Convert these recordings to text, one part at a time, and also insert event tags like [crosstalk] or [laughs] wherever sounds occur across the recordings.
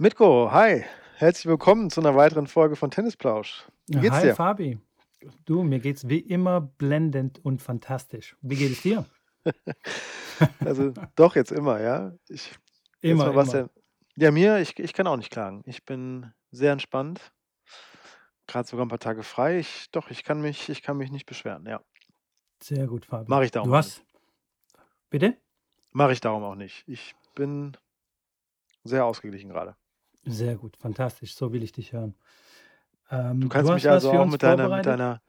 Mitko, hi. Herzlich willkommen zu einer weiteren Folge von Tennisplausch. Wie geht's Hi dir? Fabi. Du, mir geht's wie immer blendend und fantastisch. Wie geht es dir? [laughs] Also doch jetzt immer, ja. Ich Immer, mal was immer. ja, ja mir, ich, ich kann auch nicht klagen. Ich bin sehr entspannt. Gerade sogar ein paar Tage frei. Ich, doch, ich kann mich, ich kann mich nicht beschweren. Ja, Sehr gut, Fabi. mache ich darum Du hast, bitte? Mache ich darum auch nicht. Ich bin sehr ausgeglichen gerade. Sehr gut, fantastisch. So will ich dich hören. Ähm, Du du kannst hast mich also auch mit deiner, mit deiner,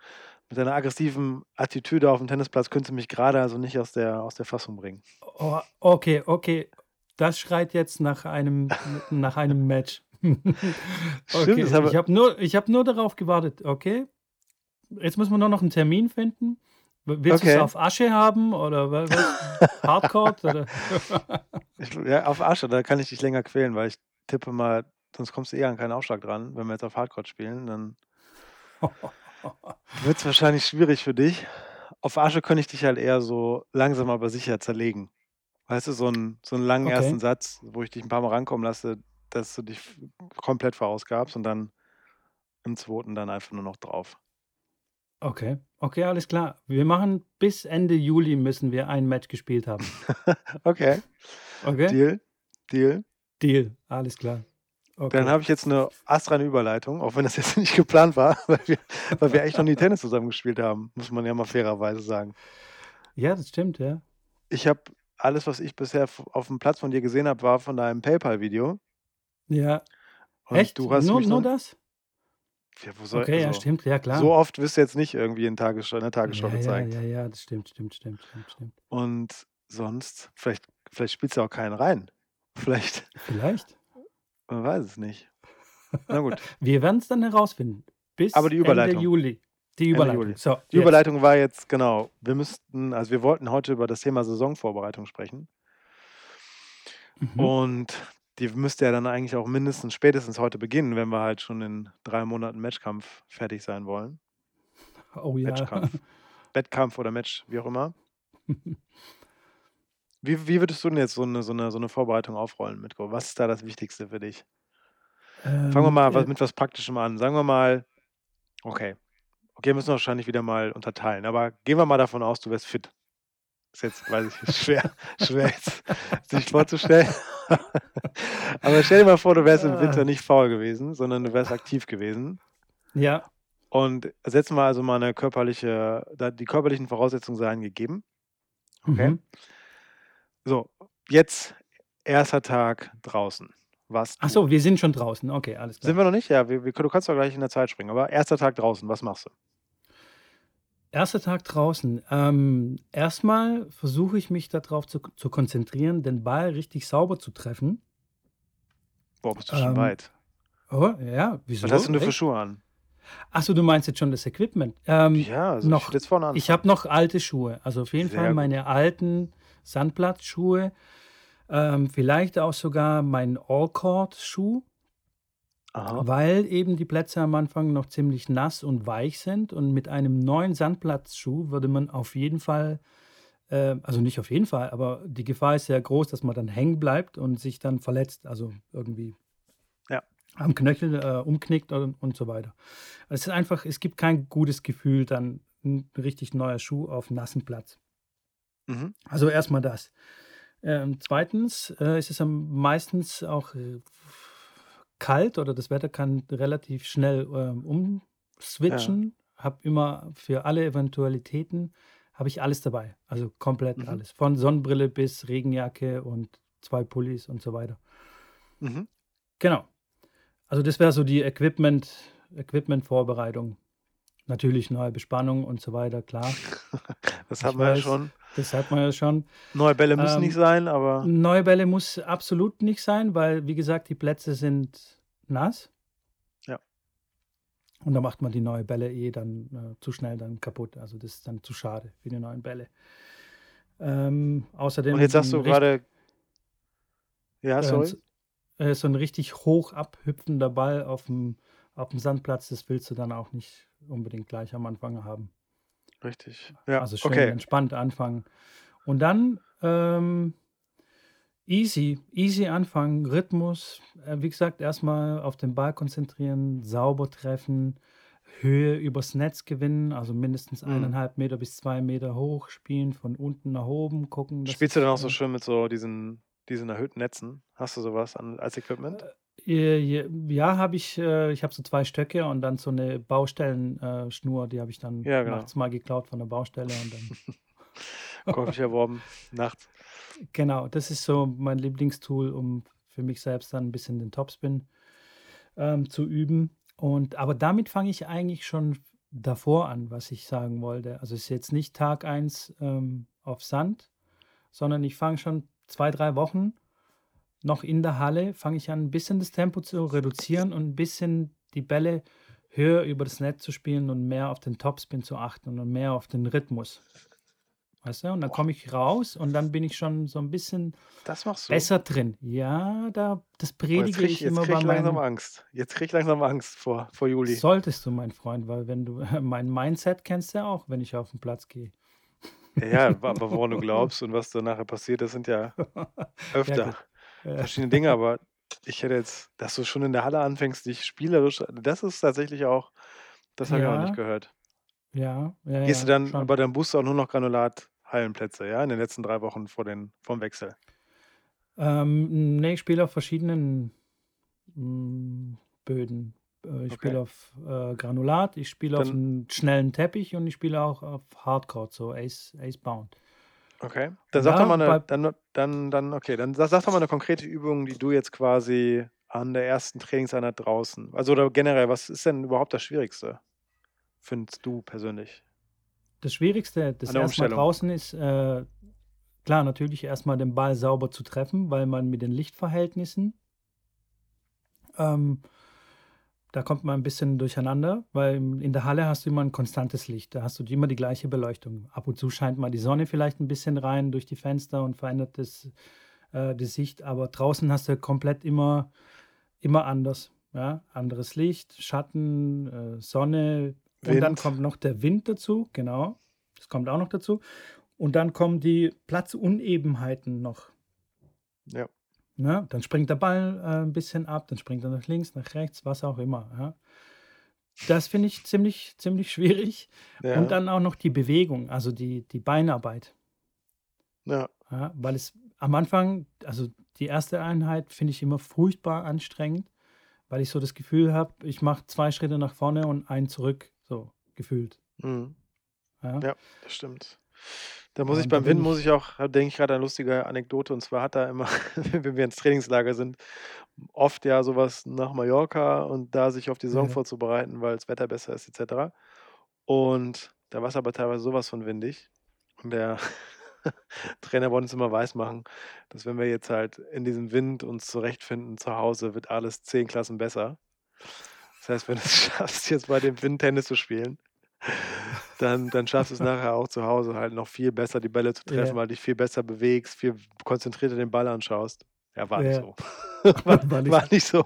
mit deiner aggressiven Attitüde auf dem Tennisplatz könntest du mich gerade also nicht aus der, aus der Fassung bringen. Oh, okay, okay. Das schreit jetzt nach einem, [laughs] nach einem Match. [laughs] Stimmt, okay, das habe ich habe nur, ich hab nur darauf gewartet. Okay, jetzt müssen wir nur noch einen Termin finden. Willst du es Okay. auf Asche haben oder wa- was? [laughs] Hardcore? Oder? Ich, ja, auf Asche, da kann ich dich länger quälen, weil ich tippe mal, sonst kommst du eher an keinen Aufschlag dran. Wenn wir jetzt auf Hardcore spielen, dann [laughs] wird es wahrscheinlich schwierig für dich. Auf Asche könnte ich dich halt eher so langsam aber sicher zerlegen. Weißt du, so einen, so einen langen Okay. ersten Satz, wo ich dich ein paar Mal rankommen lasse, dass du dich komplett verausgabst und dann im zweiten dann einfach nur noch drauf. Okay, okay, alles klar. Wir machen bis Ende Juli müssen wir ein Match gespielt haben. [laughs] okay, Okay? Deal, Deal. Deal, alles klar. Dann Okay. habe ich jetzt eine astreine Überleitung, auch wenn das jetzt [laughs] nicht geplant war, [laughs] weil wir, weil wir echt noch nie Tennis zusammen gespielt haben, muss man ja mal fairerweise sagen. Ja, das stimmt, ja. Ich habe alles, was ich bisher auf dem Platz von dir gesehen habe, war von deinem PayPal-Video. Ja. Und Echt? du hast Nur, nur das? Ja, wo soll, Okay, ja, also, stimmt, ja so klar. oft wirst du jetzt nicht irgendwie in, Tagesschau, in der Tagesschau Ja, ja, gezeigt. ja, ja, das stimmt, stimmt, stimmt, stimmt, stimmt, stimmt. Und sonst, vielleicht, vielleicht spielst du auch keinen rein. Vielleicht, Vielleicht. man weiß es nicht. Na gut, [laughs] Wir werden es dann herausfinden. Bis aber die Ende Überleitung. Juli. Die Ende Überleitung. Juli. So, Die jetzt. Überleitung war jetzt, genau, wir müssten, also wir wollten heute über das Thema Saisonvorbereitung sprechen. Mhm. Und die müsste ja dann eigentlich auch mindestens spätestens heute beginnen, wenn wir halt schon in drei Monaten Matchkampf fertig sein wollen. Oh ja. Matchkampf, [laughs] Wettkampf oder Match, wie auch immer. [laughs] Wie, wie würdest du denn jetzt so eine, so, eine, so eine Vorbereitung aufrollen, Mitko? Was ist da das Wichtigste für dich? Fangen wir ähm, mal was, äh, mit was Praktischem an. Sagen wir mal, okay, okay, müssen wir wahrscheinlich wieder mal unterteilen, aber gehen wir mal davon aus, du wärst fit. Ist jetzt, weiß ich, ist schwer, [laughs] schwer jetzt sich vorzustellen. [laughs] aber stell dir mal vor, du wärst im Winter nicht faul gewesen, sondern du wärst aktiv gewesen. ja. Und setzen wir also mal eine körperliche, die körperlichen Voraussetzungen seien gegeben. Okay. Mhm. So, jetzt erster Tag draußen. Was Ach so, wir sind schon draußen. Okay, alles Sind klar. wir noch nicht? Ja, wir, wir, du kannst doch gleich in der Zeit springen. Aber erster Tag draußen, was machst du? Erster Tag draußen. Ähm, erstmal versuche ich mich darauf zu, zu konzentrieren, den Ball richtig sauber zu treffen. Boah, bist du schon Ähm, weit. oh, ja, Was wieso? hast denn du für Echt? Schuhe an? Achso, du meinst jetzt schon das Equipment. Ähm, Ja, also ich noch, vorne ich habe noch alte Schuhe. Also auf jeden Fall Sehr gut. meine alten Sandplatzschuhe. Ähm, vielleicht auch sogar mein All-Court-Schuh, weil eben die Plätze am Anfang noch ziemlich nass und weich sind. Und mit einem neuen Sandplatzschuh würde man auf jeden Fall, äh, also nicht auf jeden Fall, aber die Gefahr ist sehr groß, dass man dann hängen bleibt und sich dann verletzt. Also irgendwie Ja. am Knöchel äh, umknickt und, und so weiter. Es ist einfach, es gibt kein gutes Gefühl, dann ein richtig neuer Schuh auf nassen Platz. Mhm. Also erstmal das. Ähm, zweitens äh, ist es am meistens auch äh, kalt oder das Wetter kann relativ schnell ähm, Ja. umswitchen. Habe immer für alle Eventualitäten habe ich alles dabei. Also komplett Mhm. alles. Von Sonnenbrille bis Regenjacke und zwei Pullis und so weiter. Mhm. Genau. Also das wäre so die Equipment, Equipment-Vorbereitung. Natürlich neue Bespannung und so weiter, klar. [laughs] Das Ich haben wir ja schon. Das hat man ja schon. Neue Bälle müssen nicht Ähm, sein, aber neue Bälle muss absolut nicht sein, weil, wie gesagt, die Plätze sind nass. ja. Und da macht man die neuen Bälle eh dann äh, zu schnell dann kaputt. Also das ist dann zu schade für die neuen Bälle. Ähm, Und außerdem jetzt sagst du gerade, ja, äh, sorry. so äh, so ein richtig hoch abhüpfender Ball auf dem, auf dem Sandplatz, das willst du dann auch nicht unbedingt gleich am Anfang haben. Richtig. Ja, Also schön okay. entspannt anfangen. Und dann ähm, Easy, easy anfangen, Rhythmus, äh, wie gesagt, erstmal auf den Ball konzentrieren, sauber treffen, Höhe übers Netz gewinnen, also mindestens Mhm. 1,5 Meter bis 2 Meter hoch spielen, von unten nach oben gucken, Spielst du dann auch so äh schön mit so diesen diesen erhöhten Netzen? Hast du so was an als Equipment? Äh, j ja, habe ich äh, ich habe so 2 Stöcke und dann so 'ne Baustellen äh, Schnur, die habe ich dann Ja, genau. nachts mal geklaut von der Baustelle und dann [laughs] Käuflich erworben, nachts. Genau, das ist so mein Lieblingstool, um für mich selbst dann 'n bisschen den Topspin, ähm, zu üben. Und aber damit fange ich eigentlich schon davor an, was ich sagen wollte. Also, es ist jetzt nicht Tag 1, ähm, auf Sand, sondern ich fange schon 2, 3 Wochen noch in der Halle fange ich an, 'n bisschen das Tempo zu reduzieren und 'n bisschen die Bälle höher über das Netz zu spielen und mehr auf den Topspin zu achten und mehr auf den Rhythmus. Weißt du? Und dann komme ich raus und dann bin ich schon so 'n bisschen besser drin. Ja, da das jetzt predige kriege ich jetzt immer bei ich langsam Angst. Jetzt kriege ich langsam Angst vor vor Juli. Solltest du, mein Freund, weil wenn du [laughs] mein Mindset kennst du ja auch, wenn ich auf 'n Platz gehe. Ja, wa woran du [laughs] glaubst und was dann nachher passiert, das sind ja [laughs] öfter. Ja. Verschiedene Dinge, [laughs] aber ich hätte jetzt dass du schon in der Halle anfängst, dich spielerisch das ist tatsächlich auch das habe ich auch noch nicht Ja. gehört. Ja, ja, Gehst du ja, dann schon. aber dann buchst du auch nur noch Granulat-Hallenplätze, ja, in den letzten 3 Wochen vor den vorm Wechsel? Ähm, ne, ich spiele auf verschiedenen, hm, Böden. Äh, ich Okay. spiele auf, äh, Granulat, ich spiele Dann auf'm schnellen Teppich und ich spiele auch auf Hardcourt, so Ace Ace-Bound. Okay. Dann sag doch da mal 'ne bei dann dann dann okay, dann sa sag doch mal 'ne konkrete Übung, die du jetzt quasi an der ersten Trainingseinheit draußen also, oder generell, was ist denn überhaupt das Schwierigste, findest du persönlich? Das Schwierigste, das An der erste Mal Umstellung. draußen ist, äh, klar, natürlich erst mal den Ball sauber zu treffen, weil man mit den Lichtverhältnissen ähm, da kommt man 'n bisschen durcheinander, weil in der Halle hast du immer 'n konstantes Licht. Da hast du immer die gleiche Beleuchtung. Ab und zu scheint mal die Sonne vielleicht 'n bisschen rein durch die Fenster und verändert das äh, die Sicht, aber draußen hast du komplett immer immer anders, ja? Anderes Licht, Schatten, äh, Sonne und dann Wind. kommt noch der Wind dazu, genau. Das kommt auch noch dazu. Und dann kommen die Platzunebenheiten noch. Ja. Ne? Dann springt der Ball, äh, 'n bisschen ab, dann springt er nach links, nach rechts, was auch immer, ja? Das finde ich ziemlich ziemlich schwierig und Ja. dann auch noch die Bewegung, also die die Beinarbeit. Ja. Ja, weil es am Anfang also, die erste Einheit finde ich immer furchtbar anstrengend, weil ich so das Gefühl habe, ich mache 2 Schritte nach vorne und einen zurück, so gefühlt. Mhm. Ja. Ja, das stimmt. Da muss Ja, ich beim Wind muss ich auch denke ich grad an lustige Anekdote und zwar hat da immer, [laughs] wenn wir ins Trainingslager sind, oft ja so was nach Mallorca und da sich auf die Saison Ja. vorzubereiten, weil's Wetter besser ist et cetera. Und da war's aber teilweise so was von windig und der [laughs] Trainer wollte uns immer weismachen, dass wenn wir jetzt halt in diesem Wind uns zurechtfinden zu Hause, wird alles 10 Klassen besser. Das heißt, wenn du's [laughs] schaffst, jetzt bei dem Wind Tennis zu spielen, dann dann schaffst du's nachher auch zu Hause halt noch viel besser, die Bälle zu treffen, Ja. weil du dich viel besser bewegst, viel konzentrierter den Ball anschaust. Ja, war nicht Ja. so. [laughs] War War nicht war nicht so.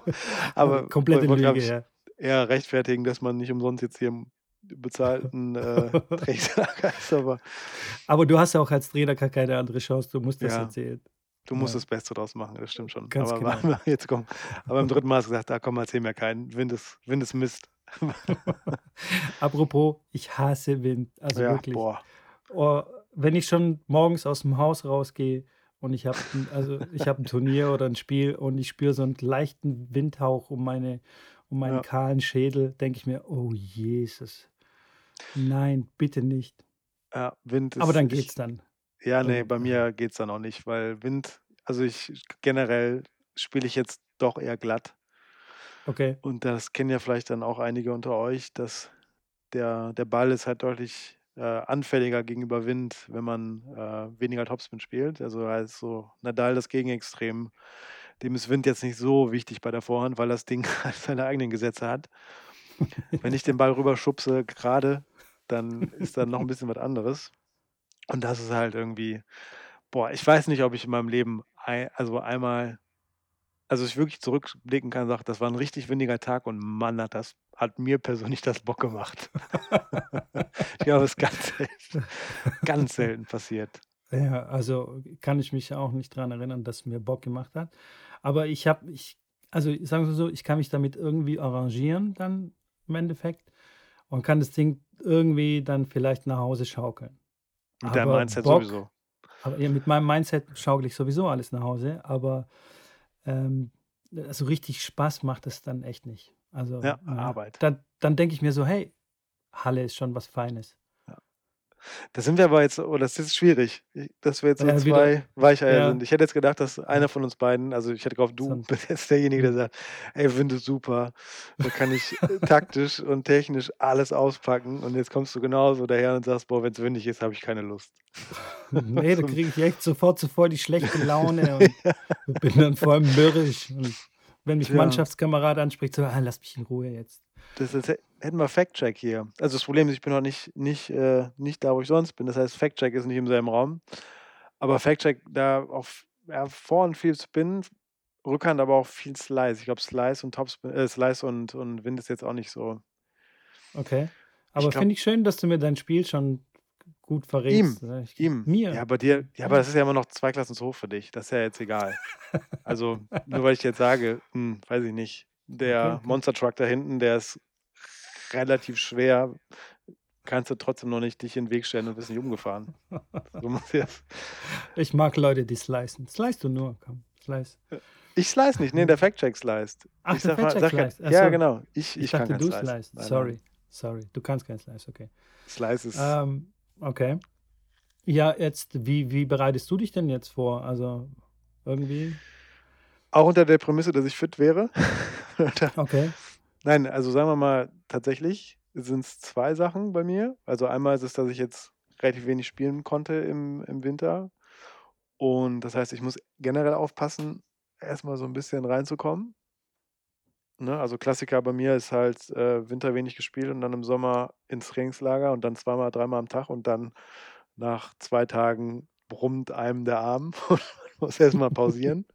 Aber [laughs] wollte, glaube Lüge, ich, ja. eher rechtfertigen, dass man nicht umsonst jetzt hier im bezahlten, äh, [laughs] Trainingslager ist, aber Aber du hast ja auch als Trainer gar keine andere Chance, du musst das Ja. erzählen. Du musst Ja. das Beste draus machen, das stimmt schon. Ganz Aber genau. jetzt komm. Aber beim 3. Mal hast du gesagt: „Ah komm, erzähl mir keinen. Wind ist Wind ist Mist.“ [laughs] Apropos, ich hasse Wind, also Ja, wirklich. boah. Oh, wenn ich schon morgens aus'm Haus rausgehe und ich habe also, ich habe 'n Turnier oder 'n Spiel und ich spüre so 'n leichten Windhauch um meine um meinen Ja. kahlen Schädel, denke ich mir: „Oh Jesus. Nein, bitte nicht.“ Ja, Wind Aber ist dann ich geht's dann. ja, ne, Dann bei mir geht's dann auch nicht, weil Wind also, ich generell spiele ich jetzt doch eher glatt. Okay. Und das kennen ja vielleicht dann auch einige unter euch, dass der der Ball ist halt deutlich, äh, anfälliger gegenüber Wind, wenn man, äh, weniger Topspin spielt. Also, heißt so Nadal das Gegenextrem. Dem ist Wind jetzt nicht so wichtig bei der Vorhand, weil das Ding [laughs] halt seine eigenen Gesetze hat. Wenn ich den Ball rüberschubse grade, dann ist da noch 'n bisschen was anderes. Und das ist halt irgendwie boah, ich weiß nicht, ob ich in meinem Leben ei also, einmal also, ich wirklich zurückblicken kann und sage, das war 'n richtig windiger Tag und Mann, hat das hat mir persönlich das Bock gemacht. [laughs] Ich glaube, das ist ganz selten ganz selten passiert. Ja, also kann ich mich auch nicht dran erinnern, dass mir Bock gemacht hat. Aber ich habe ich also sagen wir so, ich kann mich damit irgendwie arrangieren dann im Endeffekt und kann das Ding irgendwie dann vielleicht nach Hause schaukeln. Mit deinem Mindset Bock sowieso. aber ja, mit meinem Mindset schaukele ich sowieso alles nach Hause, aber, ähm, äh, so richtig Spaß macht es dann echt nicht. Also, Ja, ja, Arbeit. dann dann denke ich mir so: „Hey, Halle ist schon was Feines.“ Ja. Da sind wir aber jetzt oh, das ist schwierig, dass wir jetzt so Ja, wieder 2 Weicheier ja. sind. Ich hätte jetzt gedacht, dass einer von uns beiden also, ich hätte gehofft, du bist jetzt derjenige, der mhm. sagt: „Ey, finde es super. Da kann ich, äh, [laughs] taktisch und technisch alles auspacken.“ Und jetzt kommst du genauso daher und sagst: „Boah, wenn's windig ist, habe ich keine Lust.“ [laughs] Ne, da [laughs] kriege ich echt sofort so voll die schlechte Laune und bin dann vor allem mürrisch und wenn mich Tja. Mannschaftskamerad anspricht, so: „Ah, lass mich in Ruhe jetzt.“ Das ist hä hätten wir Fact Check hier. Also, das Problem ist, ich bin noch nicht nicht äh, nicht da, wo ich sonst bin. Das heißt, Fact Check ist nicht im selben Raum. Aber Fact Check da auf ja, Vorhand viel Spin, Rückhand aber auch viel Slice. Ich glaube, Slice und Topspin äh, Slice und und Wind ist jetzt auch nicht so Okay. Aber finde ich schön, dass du mir dein Spiel schon gut Ihm, verrätst, ne? Ich ihm. mir? Ja, bei dir ja, aber das ist ja immer noch 2 Klassen zu hoch für dich. Das ist ja jetzt egal. [laughs] Also, nur weil ich jetzt sage, hm, weiß ich nicht, der okay. Monster Truck da hinten, der ist relativ schwer, kannst du trotzdem noch nicht dich in 'n Weg stellen und wirst nicht umgefahren. So [laughs] Ich mag Leute, die slicen. Slice du nur, komm, slice. Äh, ich slice nicht, ne, der Fact Check sliced. Ach, Ich der sage Fact mal Check sage ja sliced. Genau. Ich Ich ich kann dachte, kein du Slice. Sorry, sorry. Du kannst kein Slice, okay. Slice ist Ähm, okay. Ja, jetzt wie wie bereitest du dich denn jetzt vor? Also, irgendwie Auch unter der Prämisse, dass ich fit wäre? [laughs] Okay. nein, also, sagen wir mal, tatsächlich sind's 2 Sachen bei mir. Also, einmal ist es, dass ich jetzt relativ wenig spielen konnte im im Winter. Und das heißt, ich muss generell aufpassen, erst mal so 'n bisschen reinzukommen. Ne, also, Klassiker bei mir ist halt, äh, Winter wenig gespielt und dann im Sommer ins Trainingslager und dann zweimal, dreimal am Tag und dann nach 2 Tagen brummt einem der Arm [laughs] und man muss erst mal pausieren.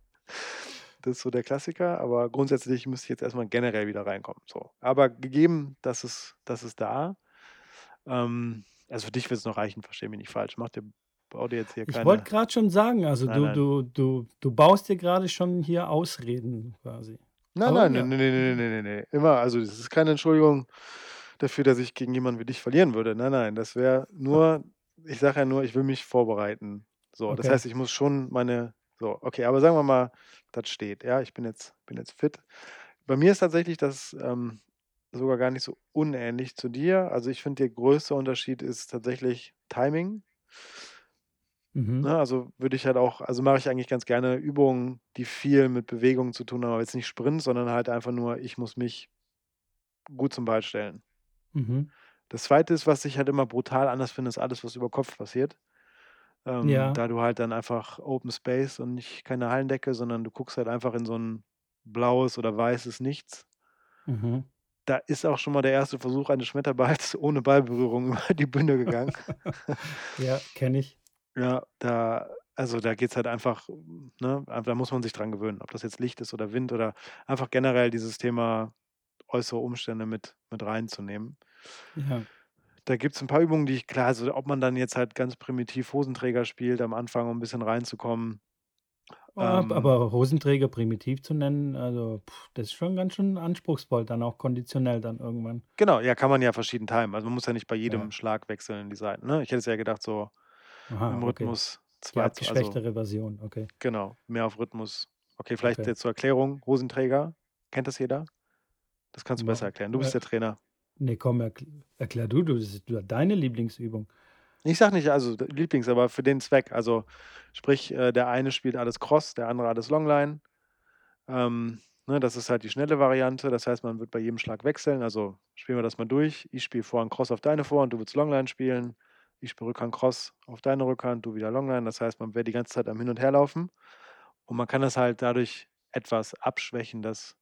Das ist so der Klassiker, aber grundsätzlich müsste ich jetzt erst mal generell wieder reinkommen, so. Aber gegeben, das ist das ist da. Ähm, also, für dich wird's noch reichen, versteh mich nicht falsch. Mach dir bau dir jetzt hier Ich wollte keine grad schon sagen, also, nein, du nein. du du du baust dir grade schon hier Ausreden quasi. Nein, Aber nein, ne, ja. ne, ne, ne, ne, ne, ne. Immer also, das ist keine Entschuldigung dafür, dass ich gegen jemanden wie dich verlieren würde. Nein, nein, das wäre nur ich sage ja nur, ich will mich vorbereiten. So, das Okay. heißt, ich muss schon meine so, okay, aber sagen wir mal, das steht, ja? Ich bin jetzt bin jetzt fit. Bei mir ist tatsächlich das, ähm, sogar gar nicht so unähnlich zu dir. Also, ich finde, der größte Unterschied ist tatsächlich Timing. Mhm. Ne, also, würde ich halt auch also, mache ich eigentlich ganz gerne Übungen, die viel mit Bewegung zu tun haben, aber jetzt nicht Sprint, sondern halt einfach nur, ich muss mich gut zum Ball stellen. Mhm. Das 2. ist, was ich halt immer brutal anders finde, ist alles, was über Kopf passiert. Ähm, Ja. da du halt dann einfach Open Space und nicht keine Hallendecke, sondern du guckst halt einfach in so 'n blaues oder weißes Nichts. Mhm. Da ist auch schon mal der 1. Versuch eines Schmetterballs [laughs] ohne Ballberührung über die Bühne gegangen. [laughs] Ja, kenne ich. Ja, da also, da geht's halt einfach ne, da muss man sich dran gewöhnen, ob das jetzt Licht ist oder Wind oder einfach generell dieses Thema äußere Umstände mit mit reinzunehmen. Ja. Da gibt's 'n paar Übungen, die ich klar also, ob man dann jetzt halt ganz primitiv Hosenträger spielt am Anfang, um 'n bisschen reinzukommen. Ab Ähm aber Hosenträger primitiv zu nennen, also, das ist schon ganz schön anspruchsvoll, dann auch konditionell dann irgendwann. Genau, ja, kann man ja verschieden timen. Also, man muss ja nicht bei Ja. jedem Schlag wechseln die Seiten, ne? Ich hätte jetzt eher gedacht, so Aha, im okay. Rhythmus Die 2 z also Version, okay. genau, mehr auf Rhythmus. Okay, vielleicht Okay. zur Erklärung, Hosenträger, kennt das jeder? Das kannst du besser Ma erklären. Du bist der Trainer. ne, komm, erkl erklär du, du das ist deine Lieblingsübung. Ich sage nicht, also, Lieblings, aber für den Zweck. Also, sprich, äh, der eine spielt alles Cross, der andere alles Longline. Ähm, ne, das ist halt die schnelle Variante. Das heißt, man wird bei jedem Schlag wechseln. Also, spielen wir das mal durch. Ich spiele Vorhand Cross auf deine Vorhand, du willst Longline spielen. Ich spiele Rückhand Cross auf deine Rückhand, du wieder Longline. Das heißt, man wäre die ganze Zeit am Hin und Herlaufen. Und man kann das halt dadurch etwas abschwächen, dass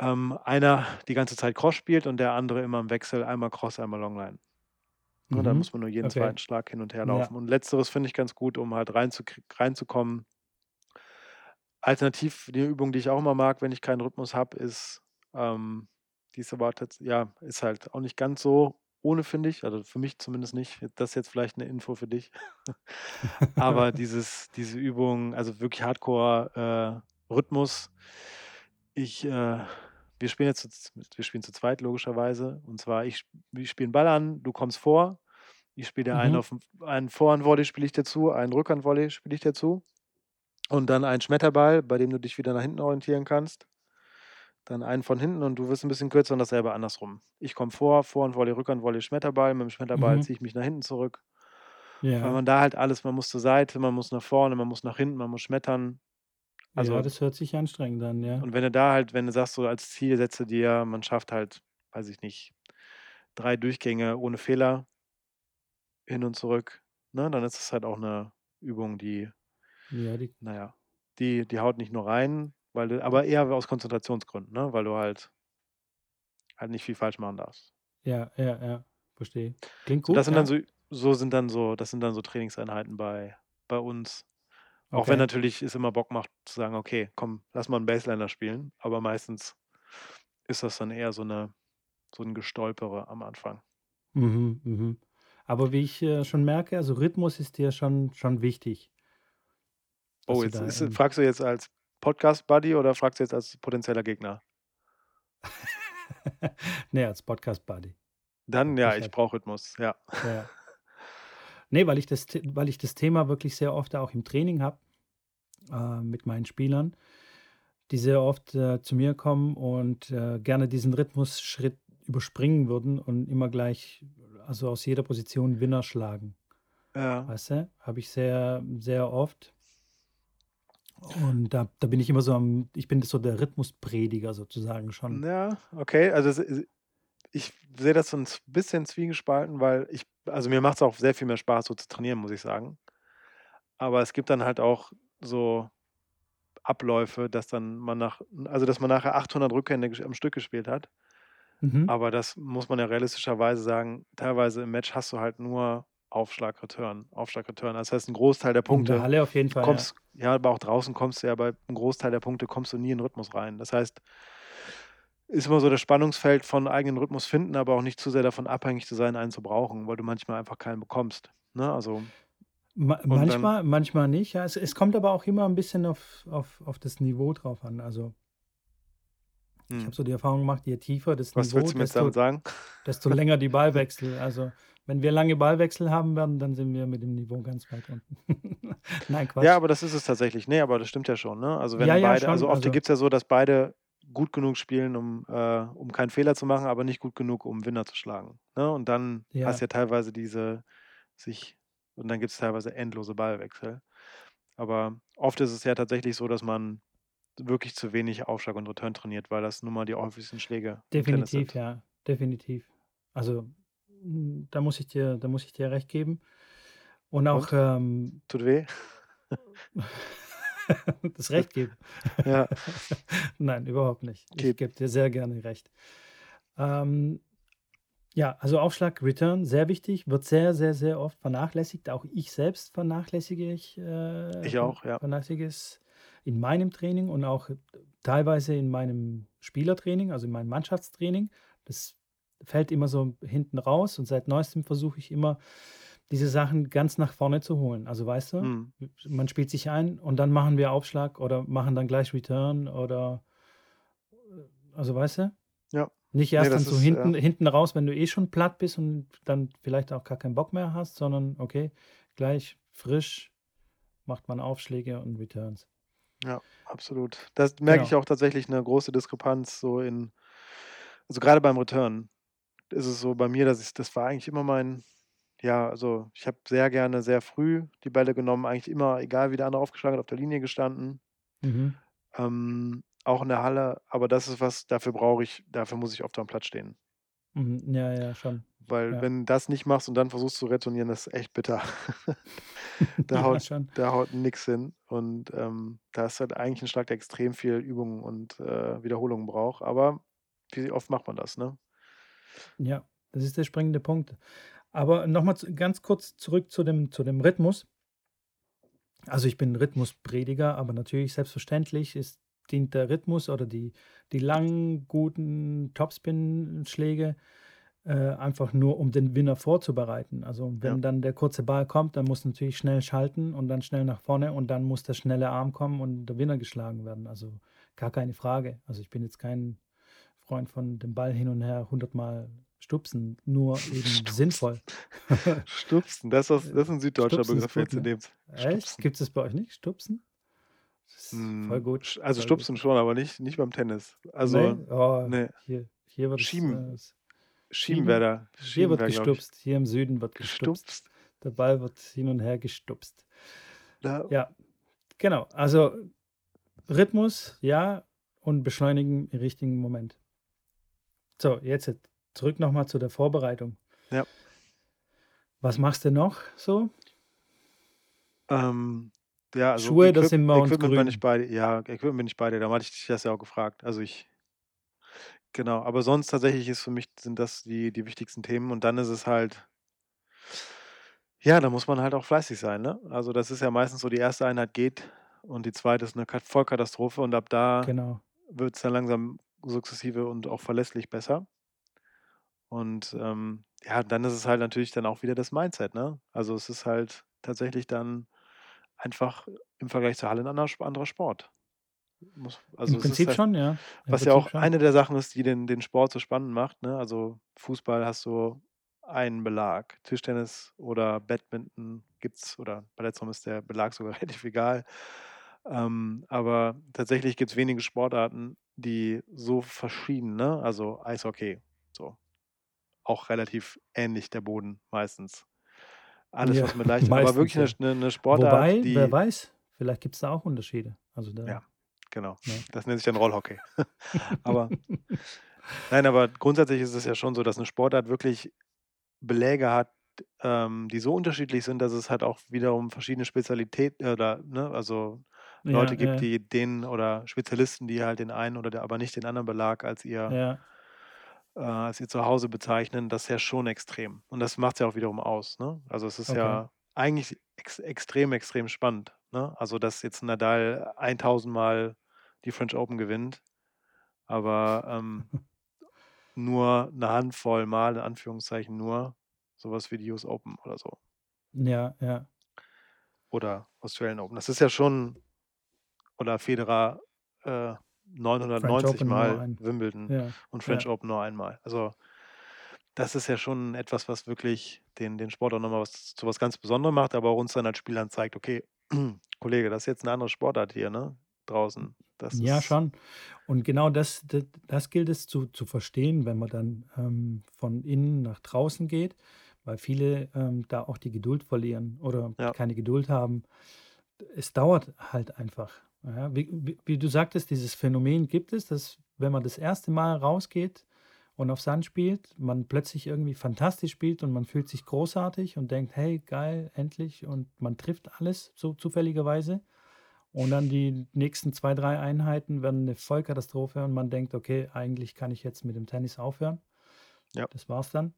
ähm, einer die ganze Zeit Cross spielt und der andere immer im Wechsel einmal Cross, einmal Longline. Ne, dann Mhm, muss man nur jeden okay. 2. Schlag hin und Ja. herlaufen. Und Letzteres finde ich ganz gut, um halt reinzukommen. Alternativ die Übung, die ich auch immer mag, wenn ich keinen Rhythmus habe, ist, ähm die ist aber ja, ist halt auch nicht ganz so ohne, finde ich. Also für mich zumindest nicht. Das ist jetzt vielleicht eine Info für dich. [laughs] [laughs] Aber dieses, diese Übung, also wirklich Hardcore-Rhythmus. ich, äh, wir spielen jetzt, zu, wir spielen zu zweit logischerweise. Und zwar, ich, ich spiele einen Ball an, du kommst vor. Ich spiele dir einen Mhm. auf einen Vorhandvolley spiele ich dir zu, einen Rückhandvolley spiele ich dir zu. Und dann einen Schmetterball, bei dem du dich wieder nach hinten orientieren kannst. Dann einen von hinten und du wirst ein bisschen kürzer und dasselbe andersrum. Ich komme vor, Vorhandvolley, Rückhandvolley, Schmetterball. Mit dem Schmetterball Mhm. ziehe ich mich nach hinten zurück. Weil Ja. man da halt alles, man muss zur Seite, man muss nach vorne, man muss nach hinten, man muss schmettern. Ja, Also, das hört sich anstrengend an, ja. und wenn du da halt, wenn du sagst, so als Ziel setze dir, man schafft halt, weiß ich nicht, drei Durchgänge ohne Fehler hin und zurück, ne, dann ist es halt auch eine Übung, die, Ja, die naja, die, die haut nicht nur rein, weil du, aber eher aus Konzentrationsgründen, ne, weil du halt halt nicht viel falsch machen darfst. ja, ja, ja, verstehe. Klingt So, das gut, sind dann ja. so, so sind dann so, das sind dann so Trainingseinheiten bei, bei uns. Auch wenn Okay. natürlich es immer Bock macht zu sagen, okay, komm, lass mal einen Baseliner spielen. Aber meistens ist das dann eher so eine, so ein Gestolpere am Anfang. Mhm, mhm. Aber wie ich äh, schon merke, also Rhythmus ist dir schon, schon wichtig, Oh, jetzt ist, fragst du jetzt als Podcast-Buddy oder fragst du jetzt als potenzieller Gegner? [laughs] nee, als Podcast-Buddy. Dann ja, Ich ich brauche Rhythmus, ja. ja. Nee, weil ich das, weil ich das Thema wirklich sehr oft auch im Training habe äh, mit meinen Spielern, die sehr oft äh, zu mir kommen und äh, gerne diesen Rhythmusschritt überspringen würden und immer gleich, also aus jeder Position Winner schlagen. Ja, Weißt du? Habe ich sehr, sehr oft. Und da, da bin ich immer so am, ich bin so der Rhythmusprediger sozusagen schon. ja, okay. Also ich sehe das so ein bisschen zwiegespalten, weil ich, also mir macht es auch sehr viel mehr Spaß, so zu trainieren, muss ich sagen. Aber es gibt dann halt auch so Abläufe, dass dann man nach, also dass man nachher 800 Rückhände am Stück gespielt hat. Mhm. Aber das muss man ja realistischerweise sagen, teilweise im Match hast du halt nur Aufschlag, Return, Aufschlag, Return. Das heißt, ein Großteil der In der Punkte Halle auf jeden Fall, ja. kommst, ja, aber auch draußen kommst du ja bei einem Großteil der Punkte kommst du nie in den Rhythmus rein. Das heißt, ist immer so das Spannungsfeld von eigenen Rhythmus finden, aber auch nicht zu sehr davon abhängig zu sein, einen zu brauchen, weil du manchmal einfach keinen bekommst. Ne? Also, Ma und dann, manchmal, manchmal nicht. Ja. Es, es kommt aber auch immer ein bisschen auf, auf, auf das Niveau drauf an. Also ich habe hm. so die Erfahrung gemacht, je tiefer das was Niveau, desto, sagen? desto länger die Ballwechsel. Also wenn wir lange Ballwechsel haben werden, dann sind wir mit dem Niveau ganz weit unten. [laughs] Nein, Ja, Quatsch. aber das ist es tatsächlich. Nee, aber das stimmt ja schon. Ne? Also Ja, wenn ja, beide, schon. also oft Also gibt es ja so, dass beide gut genug spielen, um, äh, um keinen Fehler zu machen, aber nicht gut genug, um Winner zu schlagen. Ne? Und dann hast du ja, ja teilweise diese sich, und dann gibt es teilweise endlose Ballwechsel. Aber oft ist es ja tatsächlich so, dass man wirklich zu wenig Aufschlag und Return trainiert, weil das nun mal die häufigsten Schläge definitiv, sind. ja, definitiv. Also da muss ich dir, da muss ich dir recht geben. Und auch Und? ähm, Tut weh? [laughs] das Recht geben. [laughs] Ja, [laughs] Nein, überhaupt nicht. Ich geht. gebe dir sehr gerne recht. Ähm, ja, also Aufschlag, Return, sehr wichtig, wird sehr, sehr, sehr oft vernachlässigt. Auch ich selbst vernachlässige ich, äh, Ich auch, ja. vernachlässige es in meinem Training und auch teilweise in meinem Spielertraining, also in meinem Mannschaftstraining. Das fällt immer so hinten raus und seit neuestem versuche ich immer, diese Sachen ganz nach vorne zu holen. Also weißt du, Hm. man spielt sich ein und dann machen wir Aufschlag oder machen dann gleich Return oder also weißt du? Ja. Nicht Nee, erst dann das so ist, hinten, ja. hinten raus, wenn du eh schon platt bist und dann vielleicht auch gar keinen Bock mehr hast, sondern okay, gleich frisch macht man Aufschläge und Returns. Ja, absolut. Das merke ich Genau. auch tatsächlich eine große Diskrepanz so in, also gerade beim Return ist es so bei mir, dass ich, das war eigentlich immer mein, ja, also ich habe sehr gerne sehr früh die Bälle genommen, eigentlich immer, egal wie der andere aufgeschlagen hat, auf der Linie gestanden. Mhm. Ähm, auch in der Halle, aber das ist was, dafür brauche ich, dafür muss ich oft am Platz stehen. Mhm. Ja, ja, schon. Weil Ja. wenn du das nicht machst und dann versuchst zu retournieren, das ist echt bitter. [laughs] da, [laughs] ja, haut, schon. da haut nix hin. Und ähm, da ist halt eigentlich ein Schlag, der extrem viel Übungen und äh, Wiederholungen braucht. Aber wie oft macht man das, ne? Ja, das ist der springende Punkt. Aber nochmal ganz kurz zurück zu dem, zu dem Rhythmus. Also ich bin Rhythmusprediger, aber natürlich selbstverständlich ist, dient der Rhythmus oder die, die langen, guten Topspin-Schläge äh, einfach nur, um den Winner vorzubereiten. Also, Ja. wenn dann der kurze Ball kommt, dann muss natürlich schnell schalten und dann schnell nach vorne und dann muss der schnelle Arm kommen und der Winner geschlagen werden. Also, gar keine Frage. Also, ich bin jetzt kein Freund von dem Ball hin und her hundertmal stupsen, nur [laughs] eben Stupsen. sinnvoll. [laughs] Stupsen, das ist das ist 'n süddeutscher Stupsen Begriff gut, jetzt in ne? dem Echt? Gibt es bei euch nicht, Stupsen? Ist voll Hm, gut, also, voll gut. Stupsen schon, aber nicht nicht beim Tennis. Also, Ne? Oh, ne. hier hier wird es, Schieben. äh, s Schieben Schieben? wäre da Hier Schieben wird glaube ich gestupst. Hier im Süden wird gestupst. Gestupst? Der Ball wird hin und her gestupst. Ja. Ja, genau. Also, Rhythmus, ja, und beschleunigen im richtigen Moment. So, jetzt zurück noch mal zu der Vorbereitung. Ja. Was machst du noch so? Ähm, ja, also, Schuhe, da Equip sind wir uns Equipment bin ich grün. bei dir. Ja, Equipment bin ich bei dir. Darum hatte ich dich das ja auch gefragt. Also, ich genau, aber sonst tatsächlich ist für mich sind das die die wichtigsten Themen und dann ist es halt ja, da muss man halt auch fleißig sein, ne? Also, das ist ja meistens so, die erste Einheit geht und die zweite ist 'ne Kat Vollkatastrophe und ab da Genau. wird's dann langsam sukzessive und auch verlässlich besser. Und, ähm, ja, dann ist es halt natürlich dann auch wieder das Mindset, ne? Also, es ist halt tatsächlich dann einfach im Vergleich zur Halle 'n anderer Sp anderer Sport. Muss also, Im es Prinzip halt schon, ja. Im was ja Prinzip auch schon. eine der Sachen ist, die den den Sport so spannend macht, ne? Also, Fußball hast du einen Belag, Tischtennis oder Badminton gibt's oder bei Letzterem ist der Belag sogar [laughs] relativ egal. Ähm, aber tatsächlich gibt's wenige Sportarten, die so verschieden ne? Also, Eishockey, so. Auch relativ ähnlich der Boden meistens. Alles, Ja, was mit leicht aber wirklich ja. sch 'ne 'ne Sportart, Wobei, wer die weiß, vielleicht gibt's da auch Unterschiede. Also, Ja, da genau. ne? [laughs] Das nennt sich dann Rollhockey. [laughs] Aber nein, aber grundsätzlich ist es ja schon so, dass 'ne Sportart wirklich Beläge hat, ähm, die so unterschiedlich sind, dass es halt auch wiederum verschiedene Spezialität oder ne, also, Ja, Leute gibt, ja. die den oder Spezialisten, die halt den einen oder der aber nicht den anderen Belag als ihr äh, als ihr Zuhause bezeichnen. Das ist ja schon extrem. Und das macht's ja auch wiederum aus, ne? Also, es ist Okay. ja eigentlich ex extrem, extrem spannend, ne? Also, dass jetzt Nadal 1.000 Mal die French Open gewinnt, aber, ähm, [laughs] nur 'ne Handvoll Mal, in Anführungszeichen nur, so was wie die US Open oder so. Ja, ja. Oder Australian Open. Das ist ja schon oder Federer, äh, French 990 Open nur Mal Wimbledon ja, und French ja. Open nur einmal. Also, das ist ja schon etwas, was wirklich den den Sport auch noch mal was zu was ganz Besonderem macht, aber auch uns dann als Spielern zeigt: „Okay, [clears throat] Kollege, das ist jetzt 'ne andere Sportart hier, ne, draußen.“ Das Ja, schon. Und genau das d das gilt es zu zu verstehen, wenn man dann, ähm, von innen nach draußen geht, weil viele, ähm, da auch die Geduld verlieren oder Ja. keine Geduld haben. Es dauert halt einfach, ja? Wie wie wie du sagtest, dieses Phänomen gibt es, dass, wenn man das erste Mal rausgeht und auf Sand spielt, man plötzlich irgendwie fantastisch spielt und man fühlt sich großartig und denkt: „Hey, geil, endlich“ und man trifft alles so zufälligerweise. Und dann die nächsten 2, 3 Einheiten werden 'ne Vollkatastrophe und man denkt: „Okay, eigentlich kann ich jetzt mit dem Tennis aufhören.“ Ja. Das war's dann.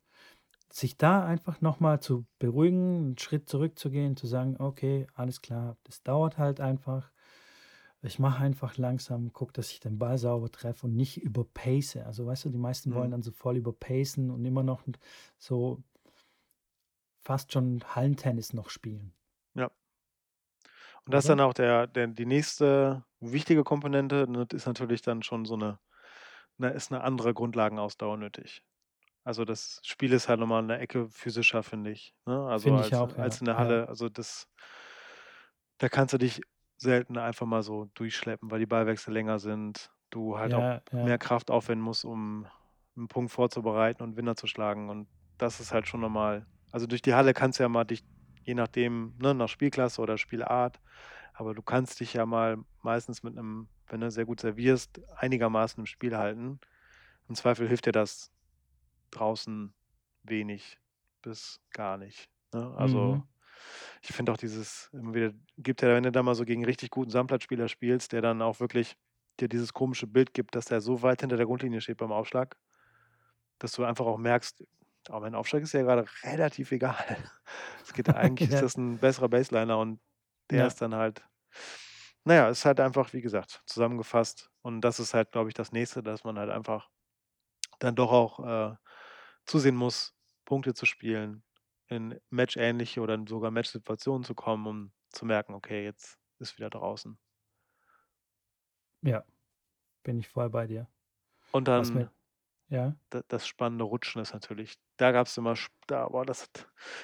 Sich da einfach noch mal zu beruhigen, 'n Schritt zurückzugehen, zu sagen: „Okay, alles klar, das dauert halt einfach. Ich mache einfach langsam, gucke, dass ich den Ball sauber treffe und nicht überpace.“ Also, weißt du, die meisten wollen Mhm. dann so voll überpacen und immer noch so fast schon Hallentennis noch spielen. Ja. Und das ist dann auch der der die nächste wichtige Komponente, ne, ist natürlich dann schon so 'ne ne, ist 'ne andere Grundlagenausdauer nötig. Also, das Spiel ist halt noch mal 'ne Ecke physischer, finde ich, ne? Also, Finde ich als auch, als ja, in der ja. Halle. Also, das da kannst du dich selten einfach mal so durchschleppen, weil die Ballwechsel länger sind. Du halt auch Ja, ja. mehr Kraft aufwenden musst, um 'n Punkt vorzubereiten und Winner zu schlagen. Und das ist halt schon noch mal also, durch die Halle kannst du ja mal dich je nachdem, ne, nach Spielklasse oder Spielart aber du kannst dich ja mal meistens mit 'nem wenn du sehr gut servierst, einigermaßen im Spiel halten. Im Zweifel hilft dir das draußen wenig bis gar nicht, ne? Also, Mhm. Ich finde auch dieses immer wieder gibt ja, wenn du da mal so gegen richtig guten Sandplatzspieler spielst, der dann auch wirklich dir dieses komische Bild gibt, dass der so weit hinter der Grundlinie steht beim Aufschlag, dass du einfach auch merkst: „Oh, mein Aufschlag ist ja grade relativ egal.“ [laughs] Es geht [laughs] eigentlich ist Ja. das 'n besserer Baseliner und der Ja. ist dann halt na ja, ist halt einfach, wie gesagt, zusammengefasst und das ist halt, glaube ich, das Nächste, dass man halt einfach dann doch auch, äh, zusehen muss, Punkte zu spielen, in matchähnliche oder sogar Matchsituationen zu kommen, um zu merken, okay, jetzt ist wieder draußen. Ja, bin ich voll bei dir. Und dann mit ja? da das spannende Rutschen ist natürlich da gab's immer sp da boah, das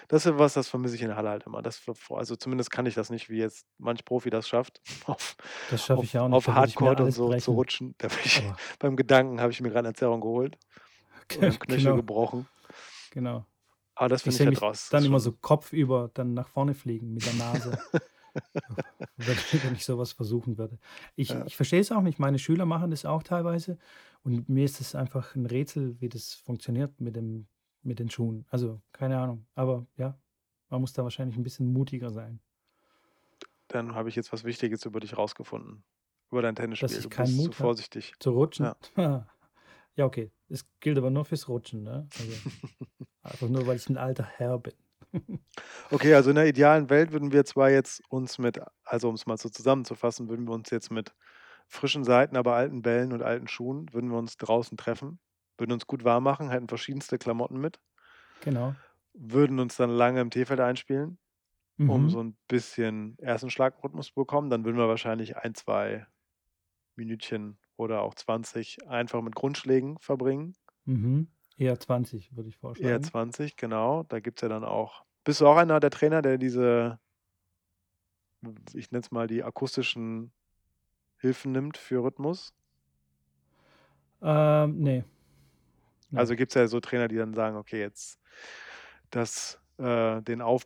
das ist was, das vermisse ich in der Halle halt immer. Das also, zumindest kann ich das nicht, wie jetzt manch Profi das schafft, [laughs] auf Das schaffe ich auf auch nicht, auf mir Hardcore und so zu brechen. rutschen. Da bin ich [laughs] beim Gedanken habe ich mir grad 'ne Zerrung geholt [laughs] oder 'n Knöchel genau, gebrochen. genau. Aber das Ich finde ich sehe halt raus. Dann immer so kopfüber dann nach vorne fliegen mit der Nase. [laughs] Wenn ich so was versuchen würde. Ich Ja. ich verstehe es auch nicht. Meine Schüler machen das auch teilweise und mir ist es einfach 'n Rätsel, wie das funktioniert mit dem mit den Schuhen. Also, keine Ahnung. Aber ja, man muss da wahrscheinlich 'n bisschen mutiger sein. Dann habe ich jetzt was Wichtiges über dich rausgefunden, über dein Dass Tennisspiel. ich Du keinen bist zu Mut habe vorsichtig. zu rutschen? Ja. [laughs] Ja, okay. Es gilt aber nur fürs Rutschen, ne? Also, [laughs] einfach nur, weil ich 'n alter Herr bin. [laughs] Okay, also in der idealen Welt würden wir zwar jetzt uns mit also, um's mal so zusammenzufassen, würden wir uns jetzt mit frischen Seiten, aber alten Bällen und alten Schuhen würden wir uns draußen treffen, würden uns gut warm machen, hätten verschiedenste Klamotten mit Genau. würden uns dann lange im T-Feld einspielen, um Mhm. so 'n bisschen ersten Schlagrhythmus zu bekommen. Dann würden wir wahrscheinlich 1, 2 Minütchen oder auch 20 einfach mit Grundschlägen verbringen. Mhm. Eher 20, würde ich Eher vorschlagen. 20, genau. Da gibt's ja dann auch bist du auch einer der Trainer, der diese ich nenne es mal, die akustischen Hilfen nimmt für Rhythmus? Ähm, ne. Ne. Also, gibt's ja so Trainer, die dann sagen: „Okay, jetzt das äh, den Auf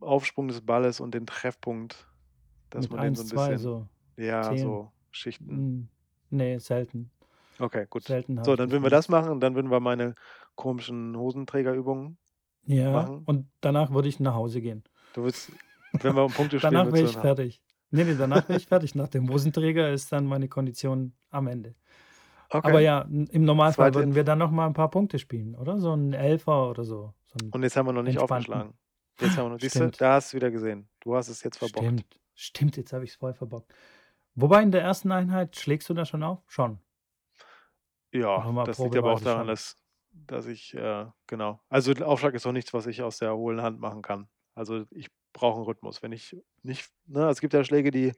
Aufsprung des Balles und den Treffpunkt, dass Mit man den so 1, 'n 2 bisschen“ so ja, zählen. so Schichten. Hm, ne, selten. Okay, gut. Selten So, ich dann würden wir das machen und dann würden wir meine komischen Hosenträgerübungen Ja, machen. und danach würde ich nach Hause gehen. Du würdest wenn wir um Punkte [laughs] spielen, Danach wäre du ich fertig. Ne, ne, danach wäre ich fertig. Nach dem Hosenträger ist dann meine Kondition am Ende. Aber Okay. ja, n im Normalfall Zweite würden wir dann noch mal 'n paar Punkte spielen, oder? So 'n Elfer oder so, so Und jetzt haben wir noch nicht entspannten. aufgeschlagen. Jetzt haben wir noch siehst du, da hast du's wieder gesehen. Du hast es jetzt verbockt. Stimmt. Stimmt, jetzt habe ich's voll verbockt. Wobei in der ersten Einheit schlägst du da schon auf? Schon. Ja, das liegt aber auch daran, dass dass ich äh, genau. Also, Aufschlag ist auch nichts, was ich aus der hohlen Hand machen kann. Also, ich brauche 'n Rhythmus. Wenn ich nicht ne, es gibt ja Schläge, die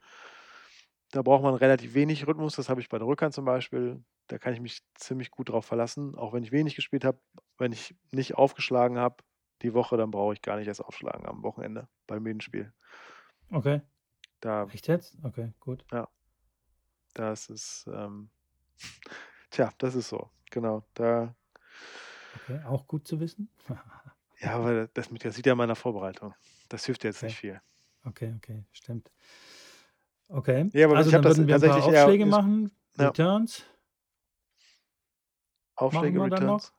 da braucht man relativ wenig Rhythmus. Das habe ich bei der Rückhand zum Beispiel. Da kann ich mich ziemlich gut drauf verlassen, auch wenn ich wenig gespielt habe. Wenn ich nicht aufgeschlagen habe die Woche, dann brauche ich gar nicht erst aufschlagen am Wochenende beim Medenspiel. Okay. Da Echt jetzt? Okay, gut. Ja. Das ist, ähm [laughs] tja, das ist so. Genau, da Okay, auch gut zu wissen. [laughs] Ja, weil das mit das sieht ja in meiner Vorbereitung. Das hilft jetzt Okay. nicht viel. Okay, okay, stimmt. Okay, Ne, aber also ich habe das wir paar tatsächlich eher Aufschläge is machen, ja. Returns. Machen Aufschläge, wir dann noch? Returns.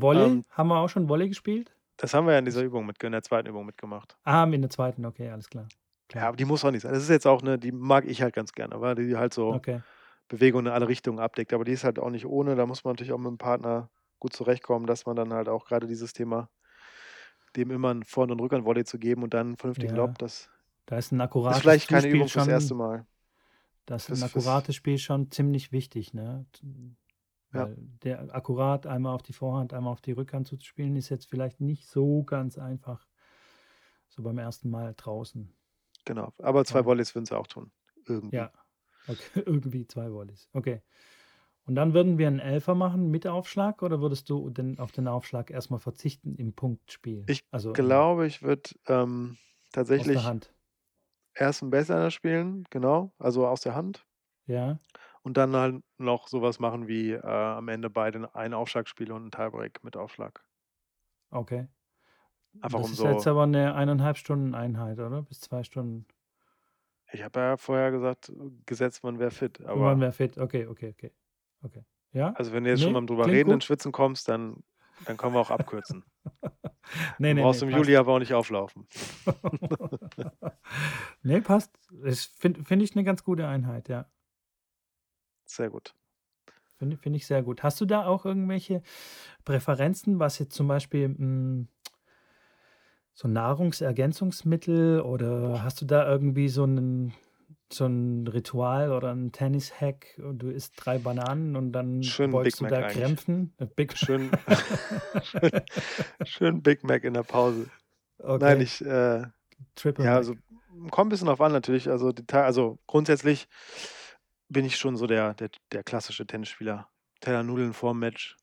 Volley? Ähm Haben wir auch schon Volley gespielt? Das haben wir ja in dieser Übung mit in der 2. Übung mitgemacht. Ah, in der 2., okay, alles klar. Ja, Klar. aber die muss auch nicht sein. Das ist jetzt auch 'ne die mag ich halt ganz gerne, weil die halt so Okay. Bewegungen in alle Richtungen abdeckt. Aber die ist halt auch nicht ohne. Da muss man natürlich auch mit'm Partner gut zurechtkommen, dass man dann halt auch grade dieses Thema dem immer 'n Vorhand und Rückhand-Volley zu geben und dann 'n vernünftigen Ja. Lob, das Da ist 'n ist akkurates vielleicht keine Zuspiel Übung fürs erste Mal. da ist 'n Fürs fürs akkurates Spiel schon ziemlich wichtig, ne? Ja. der akkurat einmal auf die Vorhand, einmal auf die Rückhand zuzuspielen, ist jetzt vielleicht nicht so ganz einfach, so beim ersten Mal draußen. Genau, aber 2 Ja. Volleys würden sie auch tun, irgendwie. Ja, okay, [laughs] irgendwie 2 Volleys. Okay. Und dann würden wir 'n Elfer machen mit Aufschlag oder würdest du denn auf den Aufschlag erst mal verzichten im Punktspiel? Ich Also, im glaube, ich würde, ähm, aus der tatsächlich Hand. erst 'n Baseliner spielen, genau, also aus der Hand. Ja. Und dann halt noch so was machen wie, äh, am Ende beide einen Aufschlag-Spiel und 'n Tiebreak mit Aufschlag. Okay. Einfach Das um ist ja jetzt so aber 'ne 1,5 Stunden Einheit, oder? Bis 2 Stunden. Ich habe ja vorher gesagt gesetzt, man wäre fit, Man aber wäre fit. Okay, okay, okay. Okay. Ja? Also, wenn du jetzt schon Ne, beim drüber reden gut. Schwitzen kommst, dann dann können wir auch abkürzen. [laughs] Ne, Dann ne, brauchst ne, du im passt. Juli aber auch nicht auflaufen. [laughs] Ne, passt. Finde finde ich 'ne ganz gute Einheit, ja. Sehr gut. Finde finde ich sehr gut. Hast du da auch irgendwelche Präferenzen, was jetzt zum Beispiel, hm so Nahrungsergänzungsmittel oder hast du da irgendwie so 'nen so 'n Ritual oder 'n Tennis-Hack und du isst 3 Bananen und dann Schön beugst Big du Mac da eigentlich. Krämpfen? Äh, Big Schön [laughs] schön Big Mac in der Pause. Nein, Okay. ich, äh Triple ja, also, Mac. kommt 'n bisschen drauf an natürlich. Also, Deta also, grundsätzlich bin ich schon so der der der klassische Tennisspieler. Teller Nudeln vorm Match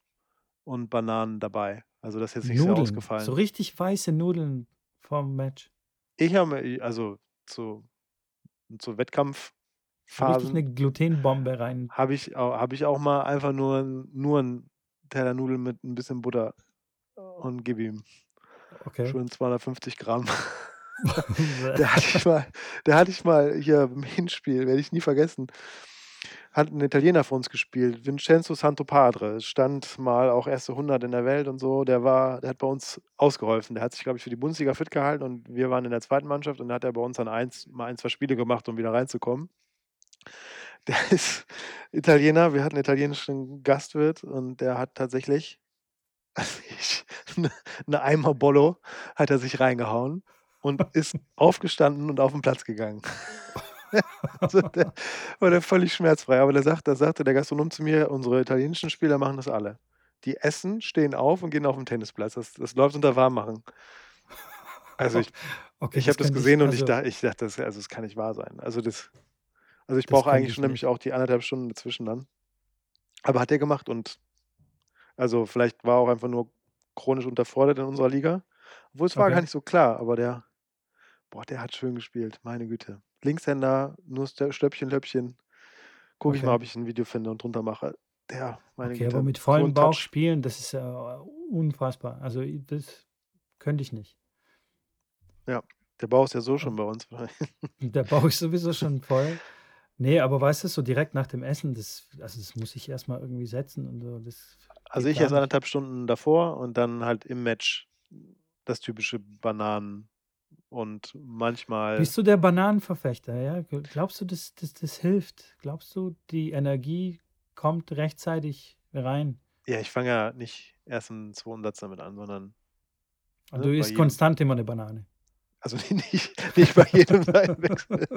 und Bananen dabei. Also, das ist jetzt nicht sehr Nudeln, so ausgefallen. richtig weiße Nudeln vorm Match? Ich habe also, zu zu So richtig 'ne Wettkampfphasen Glutenbombe rein habe ich au habe ich auch mal einfach nur nur 'n Teller Nudeln mit 'n bisschen Butter und gib ihm. Okay. Schön 250 Gramm. [laughs] [laughs] Da hatte ich mal da hatte ich mal hier im Hinspiel, werde ich nie vergessen hat 'n Italiener für uns gespielt, Vincenzo Santopadre. Stand mal auch erste 100 in der Welt und so. Der war der hat bei uns ausgeholfen. Der hat sich, glaube ich, für die Bundesliga fit gehalten und wir waren in der 2. Mannschaft und da hat er bei uns dann eins mal 1, 2 Spiele gemacht, um wieder reinzukommen. Der [laughs] ist Italiener, wir hatten italienischen Gastwirt und der hat tatsächlich [laughs] ich 'ne 'ne Eimer Bollo hat er sich reingehauen und ist aufgestanden und auf 'n Platz gegangen. [laughs] Also, der war der völlig schmerzfrei. Aber der sagt da sagte der Gastronom zu mir: „Unsere italienischen Spieler machen das alle. Die essen, stehen auf und gehen auf 'n Tennisplatz. Das das läuft unter Warmmachen.“ Also, ich [laughs] Okay, ich habe das ich gesehen und ich also da ich dachte: „Das also, das kann nicht wahr sein.“ Also, das also, ich brauche eigentlich ich schon nämlich auch die 1 1/2 Stunden dazwischen dann. Aber hat der gemacht und also, vielleicht war er auch einfach nur chronisch unterfordert in unserer Liga. Obwohl, es war gar Okay. nicht so klar, aber der boah, der hat schön gespielt, meine Güte. Linkshänder, nur Stö Stöppchen, Löppchen. Gucke ich mal, Okay. ob ich 'n Video finde und drunter mache. Der meine Okay, aber Güte, mit so vollem 'n Bauch Touch. spielen, das ist ja unfassbar. Also, das könnte ich nicht. Ja, der Bauch ist ja so schon bei uns. [laughs] Der Bauch ist sowieso schon voll. Ne, aber weißt du, so direkt nach dem Essen, das also, das muss ich erst mal irgendwie setzen und so, das Also, ich. 1 1/2 Stunden davor und dann halt im Match das typische Bananen und manchmal Bist du der Bananenverfechter, ja? Glaubst du, das das das hilft? Glaubst du, die Energie kommt rechtzeitig rein? Ja, ich fange ja nicht erst im 2. Satz damit an, sondern ne, du isst konstant immer 'ne Banane? Also, [laughs] nicht nicht bei jedem Seitenwechsel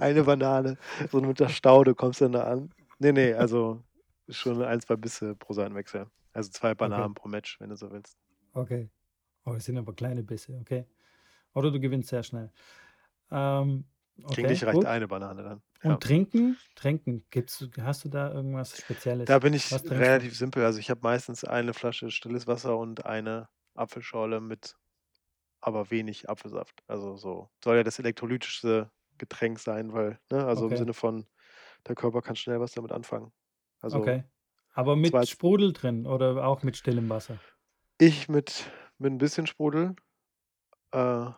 eine Banane, so mit der Staude kommst du dann da an. Ne, ne, also, schon 1, 2 Bisse pro Seitenwechsel. Also, 2 Okay. Bananen pro Match, wenn du so willst. Okay. Oh, das sind aber kleine Bisse, okay. Oder du gewinnst sehr schnell. Ähm, okay, Eigentlich reicht gut. 1 Banane dann, ja. Und trinken? Trinken, gibt's hast du da irgendwas Da Spezielles? bin ich trinkst du? relativ simpel. Also, ich habe meistens eine Flasche stilles Wasser und eine Apfelschorle mit aber wenig Apfelsaft. Also, so soll ja das elektrolytischste Getränk sein, weil ne, also, im Okay. Sinne von, der Körper kann schnell was damit anfangen. Also Okay. Aber mit Sprudel drin oder auch mit stillem Wasser? Ich mit mit 'n bisschen Sprudel, äh,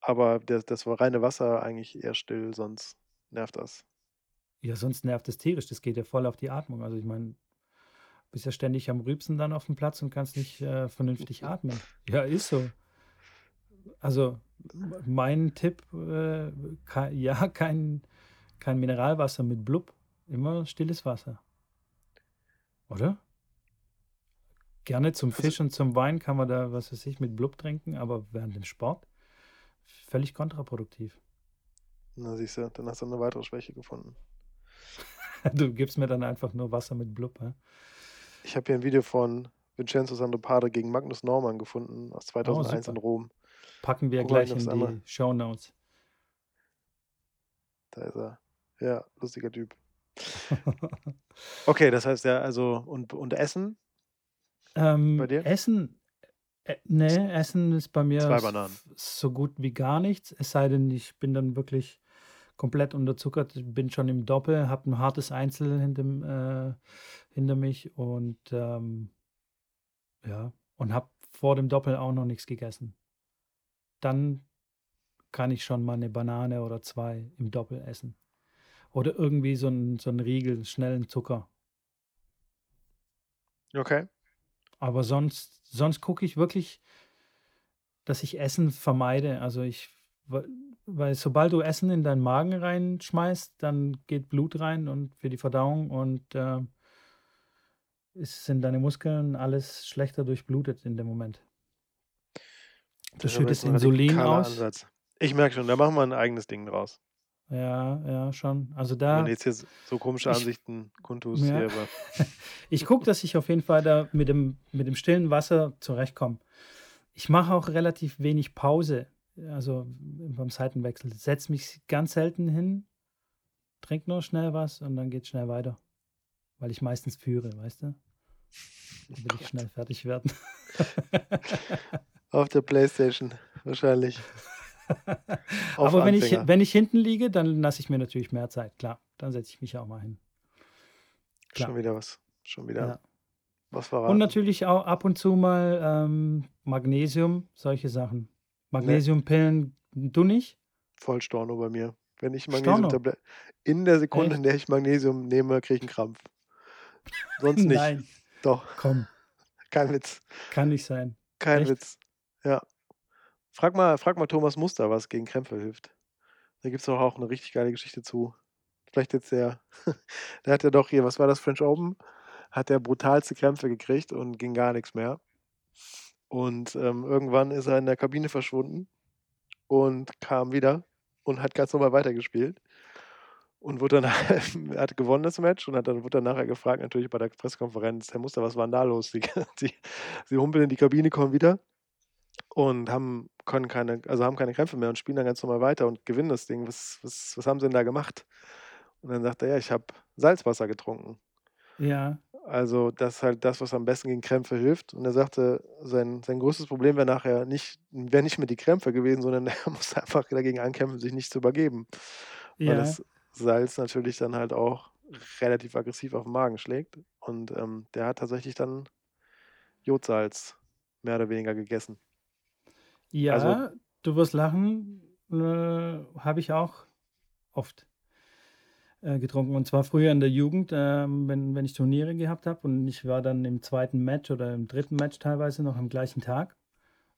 aber das das war reine Wasser eigentlich eher still, sonst nervt das. Ja, sonst nervt es tierisch. Das geht ja voll auf die Atmung. Also, ich meine, bist ja ständig am Rülpsen dann aufm Platz und kannst nicht, äh, vernünftig [laughs] atmen. Ja, ist so. Also, mein Tipp, äh, kei [laughs] ja, kein kein Mineralwasser mit Blub, immer stilles Wasser. Oder? Gerne zum Also Fisch und zum Wein kann man da, was weiß ich, mit Blub trinken, aber während dem Sport völlig kontraproduktiv. Na, siehst du, dann hast du 'ne weitere Schwäche gefunden. [laughs] Du gibst mir dann einfach nur Wasser mit Blub, ja? Ich habe hier 'n Video von Vincenzo Santopadre gegen Magnus Norman gefunden aus Oh, 2001 in super. Rom. Packen wir Guck gleich in das andere die Shownotes. Da ist er. Ja, lustiger Typ. [laughs] Okay, das heißt ja, also und und Essen? Bei Ähm, dir? Essen, äh, ne, Essen ist bei mir 2 s Bananen. so gut wie gar nichts, es sei denn, ich bin dann wirklich komplett unterzuckert, bin schon im Doppel, habe 'n hartes Einzel hinterm äh, hinter mich und, ähm ja, und habe vor dem Doppel auch noch nix gegessen. Dann kann ich schon mal 'ne Banane oder 2 im Doppel essen. Oder irgendwie so 'n so 'n Riegel, schnellen Zucker. Okay. Aber sonst sonst gucke ich wirklich dass ich Essen vermeide. Also, ich weil sobald du Essen in deinen Magen reinschmeißt, dann geht Blut rein und für die Verdauung und, ähm es sind deine Muskeln alles schlechter durchblutet in dem Moment. Du ist schüttest Insulin aus. Ansatz. Ich merke schon, da machen wir 'n eigenes Ding draus. Ja, ja, schon. Also Wenn da du jetzt hier so komische ich Ansichten kundtust ja. hier, [laughs] aber Ich gucke, dass ich auf jeden Fall da mit dem mit dem stillen Wasser zurechtkomme. Ich mache auch relativ wenig Pause, also beim Seitenwechsel. Setze mich ganz selten hin, trinke nur schnell was und dann geht's schnell weiter, weil ich meistens führe, weißt du? [laughs] Dann will ich schnell fertig werden. [laughs] Auf der Playstation wahrscheinlich. Aber wenn ich wenn ich hinten liege, dann lasse ich mir natürlich mehr Zeit, klar. Dann setze ich mich auch mal hin. Schon Klar. wieder was. Schon wieder Ja. was Und verraten. natürlich auch ab und zu mal ähm, Magnesium, solche Sachen. Ne, Magnesiumpillen, du nicht? voll Storno bei mir. Wenn ich? Magnesiumtablette in der Sekunde, in Echt? der ich Magnesium nehme, kriege ich einen Krampf. Sonst nicht. Nein, Doch, komm, kein Witz. kann nicht sein. Kein Echt? Witz. Ja. Frag mal, frag mal Thomas Muster, was gegen Krämpfe hilft. Da gibt es doch auch eine richtig geile Geschichte zu. Vielleicht jetzt der, [laughs] der hat ja doch hier, was war das, French Open? Hat er brutalste Krämpfe gekriegt und ging gar nichts mehr. Und ähm, irgendwann ist er in der Kabine verschwunden und kam wieder und hat ganz normal weitergespielt. Und wurde dann, [laughs] hat gewonnen das Match und hat dann, wurde dann nachher gefragt, natürlich bei der Pressekonferenz, Herr Muster, was war denn da los? Die, [laughs] die, sie humpeln in die Kabine, kommen wieder und haben, können keine, also haben keine Krämpfe mehr und spielen dann ganz normal weiter und gewinnen das Ding. Was, was, was haben sie denn da gemacht? Und dann sagt er, ja, ich habe Salzwasser getrunken. Ja, Also das ist halt das, was am besten gegen Krämpfe hilft. Und er sagte, sein, sein größtes Problem wäre nachher nicht, wäre nicht mehr die Krämpfe gewesen, sondern [laughs] er muss einfach dagegen ankämpfen, sich nicht zu übergeben. Weil ja, das Salz natürlich dann halt auch relativ aggressiv auf den Magen schlägt. Und ähm, der hat tatsächlich dann Jodsalz mehr oder weniger gegessen. Also ja, du wirst lachen, äh, habe ich auch oft äh, getrunken. Und zwar früher in der Jugend, ähm, wenn, wenn ich Turniere gehabt habe und ich war dann im zweiten Match oder im dritten Match teilweise noch am gleichen Tag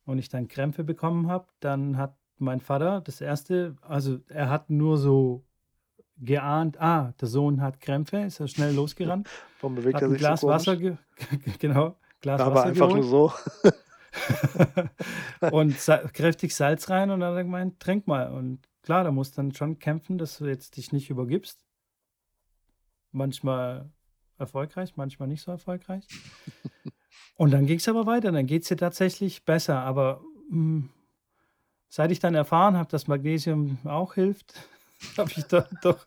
und ich dann Krämpfe bekommen habe, dann hat mein Vater das erste, also er hat nur so geahnt, ah, der Sohn hat Krämpfe, ist er schnell losgerannt, [laughs] warum bewegt hat er ein sich so Glas Wasser, komisch? ge [laughs] genau, Glas Aber Wasser einfach nur geholt so. [laughs] [laughs] und sa kräftig Salz rein und dann hat er gemeint, trink mal. Und klar, da musst dann schon kämpfen, dass du jetzt dich nicht übergibst. Manchmal erfolgreich, manchmal nicht so erfolgreich. Und dann ging es aber weiter, dann geht es dir tatsächlich besser. Aber mh, seit ich dann erfahren habe, dass Magnesium auch hilft, [laughs] habe ich dann doch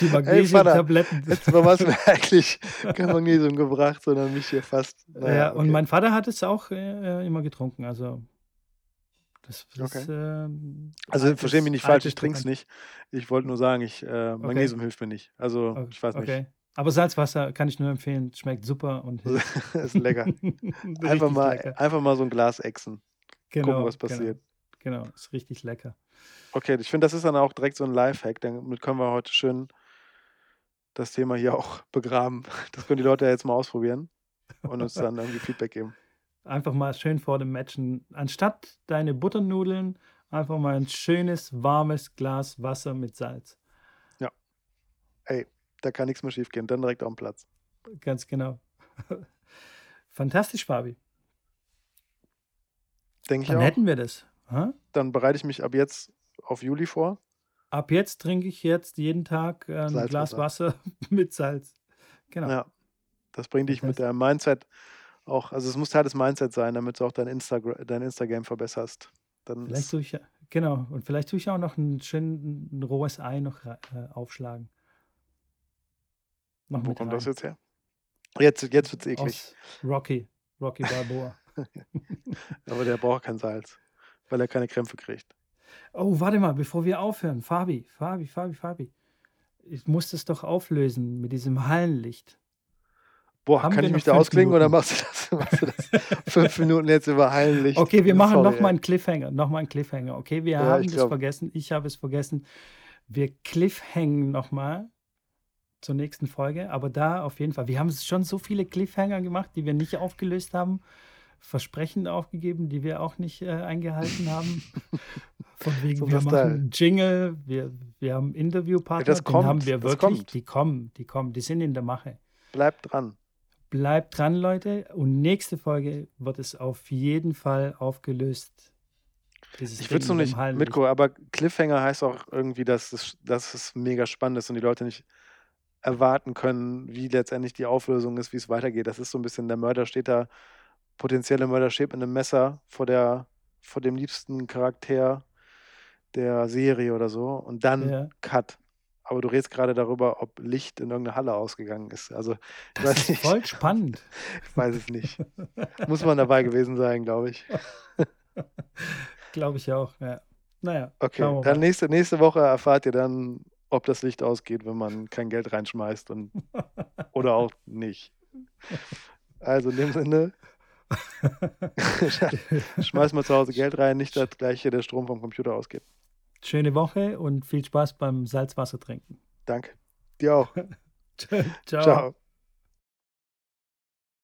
die Hey Magnesiumtabletten. jetzt warum hast du mir eigentlich [laughs] kein Magnesium gebracht, sondern mich hier fast. Ja, Naja, und okay. mein Vater hat es auch äh, immer getrunken. Also das ist Okay. ähm, Also verstehe mich nicht falsch, ich trinke es nicht. Ich wollte nur sagen, ich, äh, Okay, Magnesium hilft mir nicht. Also ich weiß nicht. okay. Aber Salzwasser kann ich nur empfehlen. Schmeckt super und [laughs] hilft. ist lecker. Einfach mal, lecker. einfach mal so ein Glas Echsen. Gucken, Genau, was genau, passiert. genau. Ist richtig lecker. Okay, ich finde, das ist dann auch direkt so ein Lifehack. Damit können wir heute schön das Thema hier auch [laughs] begraben. Das können die Leute ja jetzt mal ausprobieren und uns dann irgendwie Feedback geben. Einfach mal schön vor dem Matchen, anstatt deine Butternudeln, einfach mal ein schönes, warmes Glas Wasser mit Salz. Ja, ey, da kann nichts mehr schief gehen. Dann direkt auf den Platz. Ganz genau. [laughs] Fantastisch, Fabi. Denke ich Dann auch. hätten wir das. Ha? Dann bereite ich mich ab jetzt auf Juli vor. Ab jetzt trinke ich jetzt jeden Tag ein Glas Salzwasser. Wasser [laughs] mit Salz. Genau. Ja, das bringt dich mit Fantastisch. der Mindset auch, also es muss Teil des Mindset sein, damit du auch dein, Instagram, dein Instagram verbesserst. Dann Vielleicht tue ich, ja- genau, und vielleicht tue ich auch noch ein schön ein rohes Ei noch äh, aufschlagen. Noch wo mit kommt das rein. jetzt her? Jetzt, jetzt wird es eklig. Aus Rocky, Rocky Balboa. [laughs] Aber der braucht kein Salz, weil er keine Krämpfe kriegt. Oh, warte mal, bevor wir aufhören. Fabi, Fabi, Fabi, Fabi. Ich muss das doch auflösen mit diesem Hallenlicht. Boah, Haben kann ich mich da ausklingen oder Minuten? machst du das, [laughs] machst du das fünf Minuten jetzt über Hallenlicht? Okay, wir machen Sorry, noch mal ey. einen Cliffhanger, noch mal einen Cliffhanger. Okay, wir Ja, haben glaub- vergessen, ich habe es vergessen. Wir cliffhängen noch mal zur nächsten Folge, aber da auf jeden Fall. Wir haben schon so viele Cliffhanger gemacht, die wir nicht aufgelöst haben, Versprechen aufgegeben, die wir auch nicht äh, eingehalten haben. [laughs] Von wegen, So wir machen da. einen Jingle, wir, wir haben Interviewpartner, das den haben kommt, wir wirklich, kommt. die kommen, die kommen, die sind in der Mache. Bleibt dran. Bleibt dran, Leute. Und nächste Folge wird es auf jeden Fall aufgelöst. Dieses Ich würde es noch nicht mitgucken, aber Cliffhanger heißt auch irgendwie, dass es dass es mega spannend ist und die Leute nicht erwarten können, wie letztendlich die Auflösung ist, wie es weitergeht. Das ist so ein bisschen der Mörder steht da potenzielle Mörder steht mit 'nem Messer vor der vor dem liebsten Charakter der Serie oder so und dann Ja. Cut. Aber du redest grade darüber, ob Licht in irgend 'ne Halle ausgegangen ist. Also, Das weiß ist nicht. voll spannend. [laughs] Ich weiß es nicht. Muss man dabei gewesen sein, glaube ich. [laughs] Glaube ich auch, ja. Na ja, Okay, dann nächste nächste Woche erfahrt ihr dann, ob das Licht ausgeht, wenn man kein Geld reinschmeißt und [laughs] oder auch nicht. Also, in dem Sinne [laughs] schmeiß mal zu Hause Geld rein, nicht, dass gleich hier der Strom vom Computer ausgeht. Schöne Woche und viel Spaß beim Salzwasser trinken. Danke. Dir auch. [laughs] Tschau. Tschau.